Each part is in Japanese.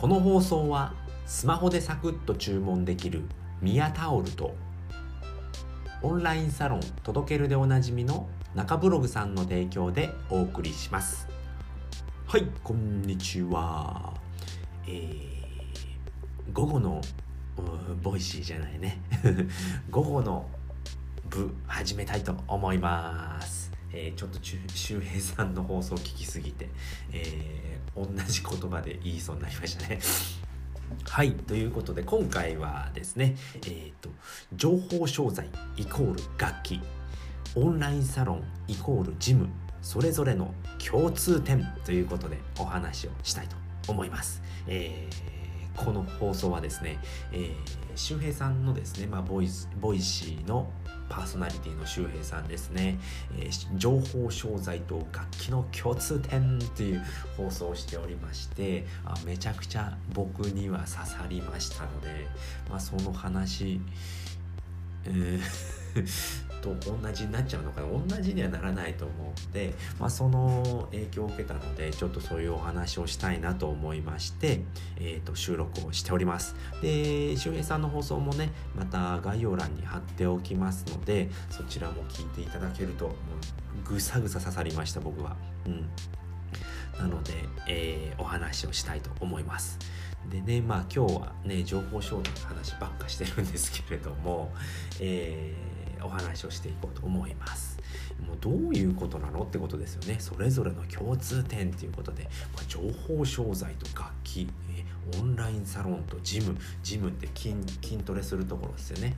この放送はスマホでサクッと注文できるミヤタオルとオンラインサロン届けるでおなじみの中ブログさんの提供でお送りします。はいこんにちは。えー、午後のボイシーじゃないね。午後の部始めたいと思います。えー、ちょっと周平さんの放送を聞きすぎて、えー、同じ言葉で言いそうになりましたね。はい。ということで、今回はですね、えっ、ー、と、情報商材イコール楽器、オンラインサロンイコールジム、それぞれの共通点ということでお話をしたいと思います。えー、この放送はですね、えー、周平さんのですね、まあ、ボイスボイシーのパーソナリティの周平さんですね、えー、情報商材と楽器の共通点という放送をしておりましてあめちゃくちゃ僕には刺さりましたので、まあ、その話、えーと同じになっちゃうのかな。同じにはならないと思うんで、まあ、その影響を受けたのでちょっとそういうお話をしたいなと思いまして、えー、と収録をしております。で周平さんの放送もねまた概要欄に貼っておきますのでそちらも聞いていただけるともうぐさぐさ刺さりました僕は。うん。なので、えー、お話をしたいと思います。でねまあ今日はね情報商材の話ばっかしてるんですけれどもえーお話をしていこうと思います。もうどういうことなのってことですよね。それぞれの共通点ということで、まあ、情報商材と楽器、オンラインサロンとジムジムって筋筋トレするところですよね、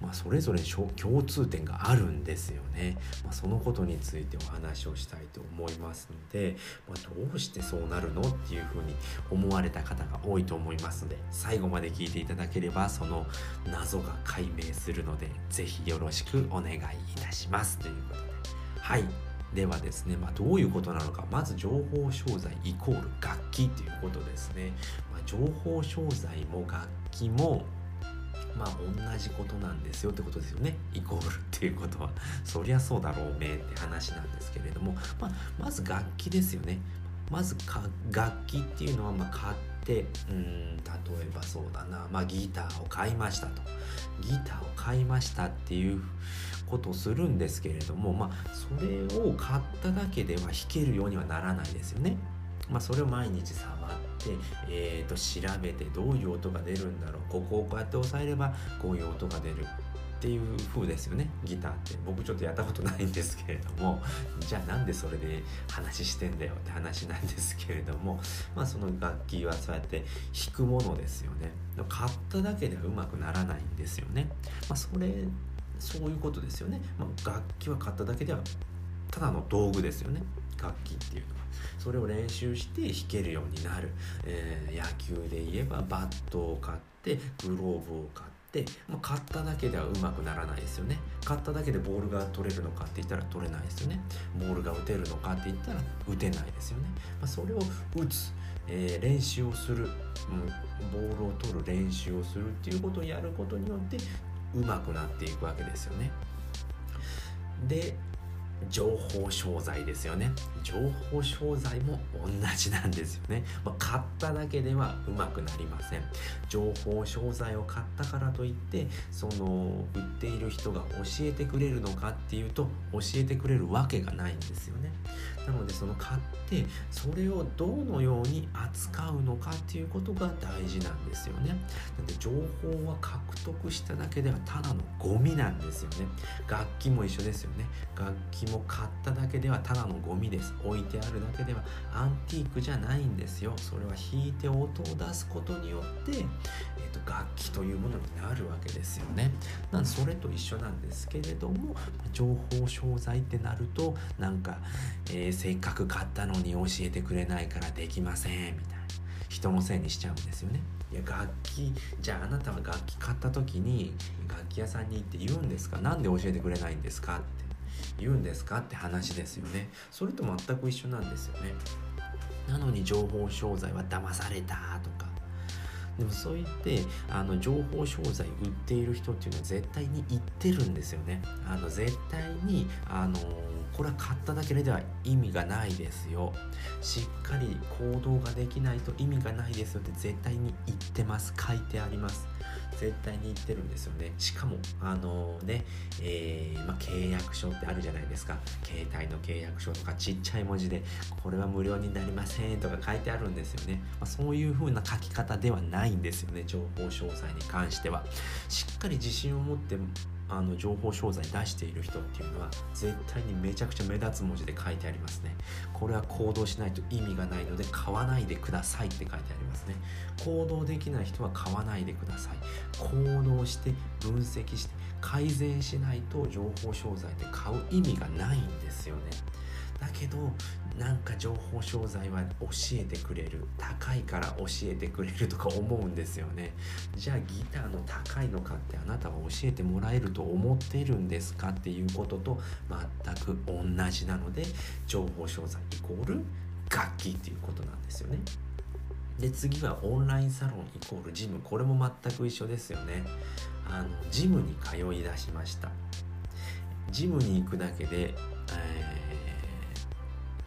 まあ、それぞれ共通点があるんですよね、まあ、そのことについてお話をしたいと思いますので、まあ、どうしてそうなるのっていうふうに思われた方が多いと思いますので最後まで聞いていただければその謎が解明するので是非よろしくお願いいたします。ということで。はい。ではですね、まあ、どういうことなのか。まず情報商材イコール楽器ということですね、まあ、情報商材も楽器もまあ同じことなんですよってことですよね。イコールっていうことは。そりゃそうだろうねって話なんですけれども、まあ、まず楽器ですよね。まず楽器っていうのはま買ってうん例えばそうだな、まあ、ギターを買いましたと。ギターを買いましたっていうことをするんですけれども、まあ、それを買っただけでは弾けるようにはならないですよね。まあ、それを毎日触って、えー、と調べてどういう音が出るんだろう。ここをこうやって押さえればこういう音が出るっていう風ですよね。ギターって。僕ちょっとやったことないんですけれども。じゃあなんでそれで話してんだよって話なんですけれども。まあその楽器はそうやって弾くものですよね。買っただけではうまくならないんですよね、まあ、それそういうことですよね、まあ、楽器は買っただけではただの道具ですよね。楽器っていうのは。それを練習して弾けるようになる、えー、野球で言えばバットを買ってグローブを買って、まあ、買っただけではうまくならないですよね。買っただけでボールが取れるのかって言ったら取れないですよね。ボールが打てるのかって言ったら打てないですよね、まあ、それを打つ。えー、練習をする、うん、ボールを取る練習をするっていうことをやることによってうまくなっていくわけですよね。で情報商材ですよね。情報商材も同じなんですよね、まあ、買っただけではうまくなりません。情報商材を買ったからといってその売っている人が教えてくれるのかっていうと教えてくれるわけがないんですよね。なのでその買ってそれをどのように扱うのかっていうことが大事なんですよね。なんで情報は獲得しただけではただのゴミなんですよね。楽器も一緒ですよね。楽器も買っただけではただのゴミです。置いてあるだけではアンティークじゃないんですよ。それは弾いて音を出すことによって、えーと、楽器というものになるわけですよね。なんそれと一緒なんですけれども情報商材ってなるとなんか、えー、せっかく買ったのに教えてくれないからできませんみたいな。人のせいにしちゃうんですよね。いや楽器じゃああなたは楽器買った時に楽器屋さんに行って言うんですか？何で教えてくれないんですか？って。言うんですかって話ですよね。それと全く一緒なんですよね。なのに情報商材は騙されたとか。でもそう言ってあの情報商材売っている人っていうのは絶対に言ってるんですよね。あの絶対にあのこれは買っただけでは意味がないですよ。しっかり行動ができないと意味がないですよって絶対に言ってます。書いてあります。絶対に言ってるんですよね。しかもあのね、えー、まあ、契約書ってあるじゃないですか。携帯の契約書とかちっちゃい文字でこれは無料になりませんとか書いてあるんですよね、まあ、そういう風な書き方ではないんですよね。情報詳細に関しては。しっかり自信を持ってあの情報商材出している人っていうのは絶対にめちゃくちゃ目立つ文字で書いてありますね。これは行動しないと意味がないので買わないでくださいって書いてありますね。行動できない人は買わないでください。行動して分析して改善しないと情報商材って買う意味がないんですよね。だけどなんか情報商材は教えてくれる。高いから教えてくれるとか思うんですよね。じゃあギターの高いのかってあなたは教えてもらえると思ってるんですかっていうことと全く同じなので情報商材イコール楽器っていうことなんですよね。で次はオンラインサロンイコールジム。これも全く一緒ですよね。あのジムに通い出しました。ジムに行くだけで、えー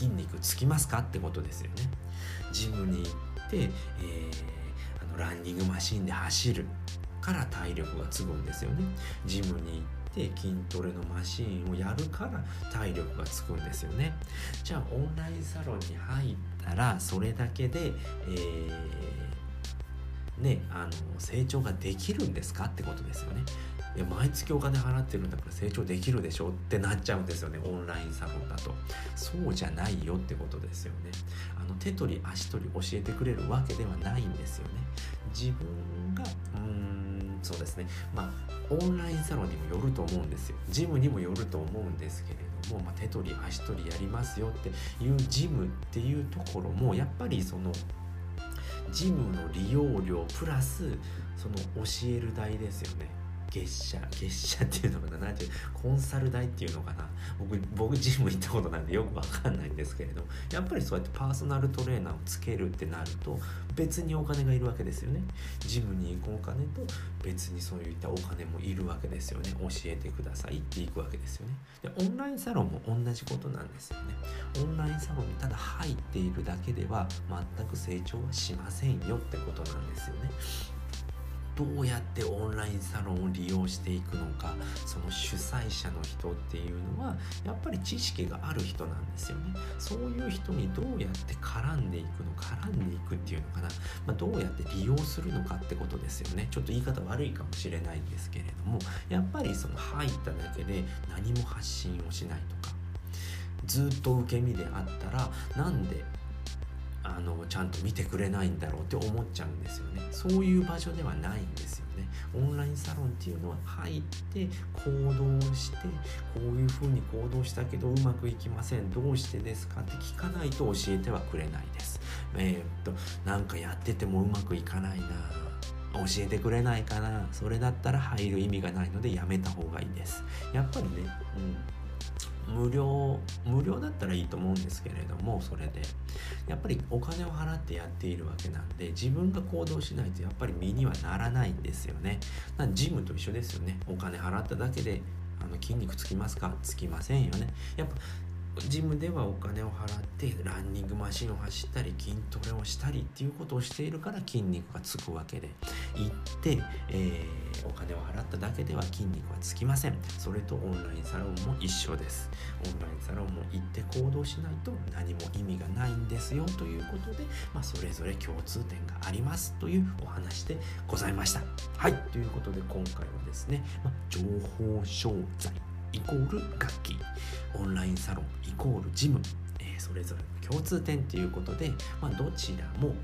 筋肉つきますかってことですよね。ジムに行って、えー、あのランニングマシンで走るから体力がつくんですよね。ジムに行って筋トレのマシンをやるから体力がつくんですよね。じゃあオンラインサロンに入ったらそれだけで、えー、ねあの成長ができるんですか？ってことですよね。いや毎月お金払ってるんだから成長できるでしょ？ってなっちゃうんですよね。オンラインサロンだと。そうじゃないよってことですよね。あの手取り足取り教えてくれるわけではないんですよね。自分がうーんそうですね。まあオンラインサロンにもよると思うんですよ。ジムにもよると思うんですけれども、まあ、手取り足取りやりますよっていうジムっていうところもやっぱりそのジムの利用料プラスその教える代ですよね。月謝月謝っていうのかな何ていうコンサル代っていうのかな。僕僕ジム行ったことないんでよくわかんないんですけれどやっぱりそうやってパーソナルトレーナーをつけるってなると別にお金がいるわけですよね。ジムに行くお金と別にそういったお金もいるわけですよね。教えてください。って行くわけですよね。でオンラインサロンも同じことなんですよね。オンラインサロンにただ入っているだけでは全く成長はしませんよってことなんですよね。どうやってオンラインサロンを利用していくのかその主催者の人っていうのはやっぱり知識がある人なんですよね。そういう人にどうやって絡んでいくの絡んでいくっていうのかな、まあ、どうやって利用するのかってことですよね。ちょっと言い方悪いかもしれないんですけれどもやっぱりその入っただけで何も発信をしないとかずっと受け身であったらなんであのちゃんと見てくれないんだろうって思っちゃうんですよね。そういう場所ではないんですよね。オンラインサロンっていうのは入って行動してこういうふうに行動したけどうまくいきませんどうしてですかって聞かないと教えてはくれないです。えー、っとなんかやっててもうまくいかないな教えてくれないかなそれだったら入る意味がないのでやめた方がいいです。やっぱりねうん無料無料だったらいいと思うんですけれどもそれで。やっぱりお金を払ってやっているわけなんで自分が行動しないとやっぱり身にはならないんですよね。ジムと一緒ですよね。お金払っただけであの筋肉つきますか？つきませんよね。やっぱジムではお金を払ってランニングマシンを走ったり筋トレをしたりっていうことをしているから筋肉がつくわけで行って、えー、お金を払っただけでは筋肉はつきません。それとオンラインサロンも一緒です。オンラインサロンも行って行動しないと何も意味がないんですよということで、まあ、それぞれ共通点がありますというお話でございました。はい。ということで今回はですね、まあ、情報商材。イコール楽器。オンラインサロンイコールジム、えー、それぞれの共通点ということで、まあ、どちらも、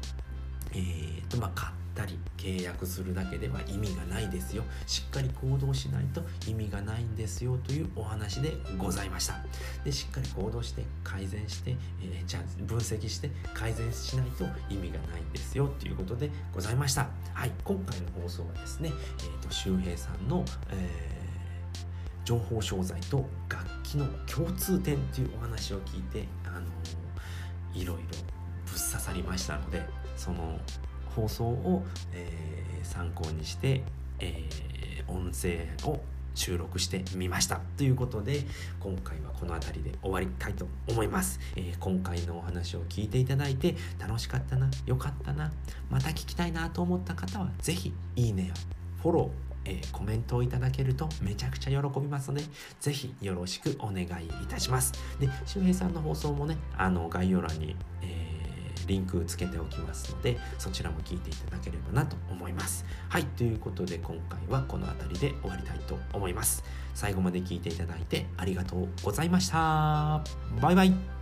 えーとまあ、買ったり契約するだけでは意味がないですよ。しっかり行動しないと意味がないんですよというお話でございました。でしっかり行動して改善して、えー、じゃあ分析して改善しないと意味がないんですよということでございました。はい。今回の放送はですね、えーと、周平さんの、えー情報商材と楽器の共通点っていうお話を聞いてあのいろいろぶっ刺さりましたのでその放送を、えー、参考にして、えー、音声を収録してみました。ということで今回はこの辺りで終わりたいと思います、えー、今回のお話を聞いていただいて楽しかったな良かったなまた聞きたいなと思った方は是非いいねやフォローえー、コメントをいただけるとめちゃくちゃ喜びますので、ぜひよろしくお願いいたします。で、周平さんの放送もね、あの概要欄に、えーリンクつけておきますのでそちらも聞いていただければなと思います。はいということで今回はこの辺りで終わりたいと思います。最後まで聞いていただいてありがとうございました。バイバイ。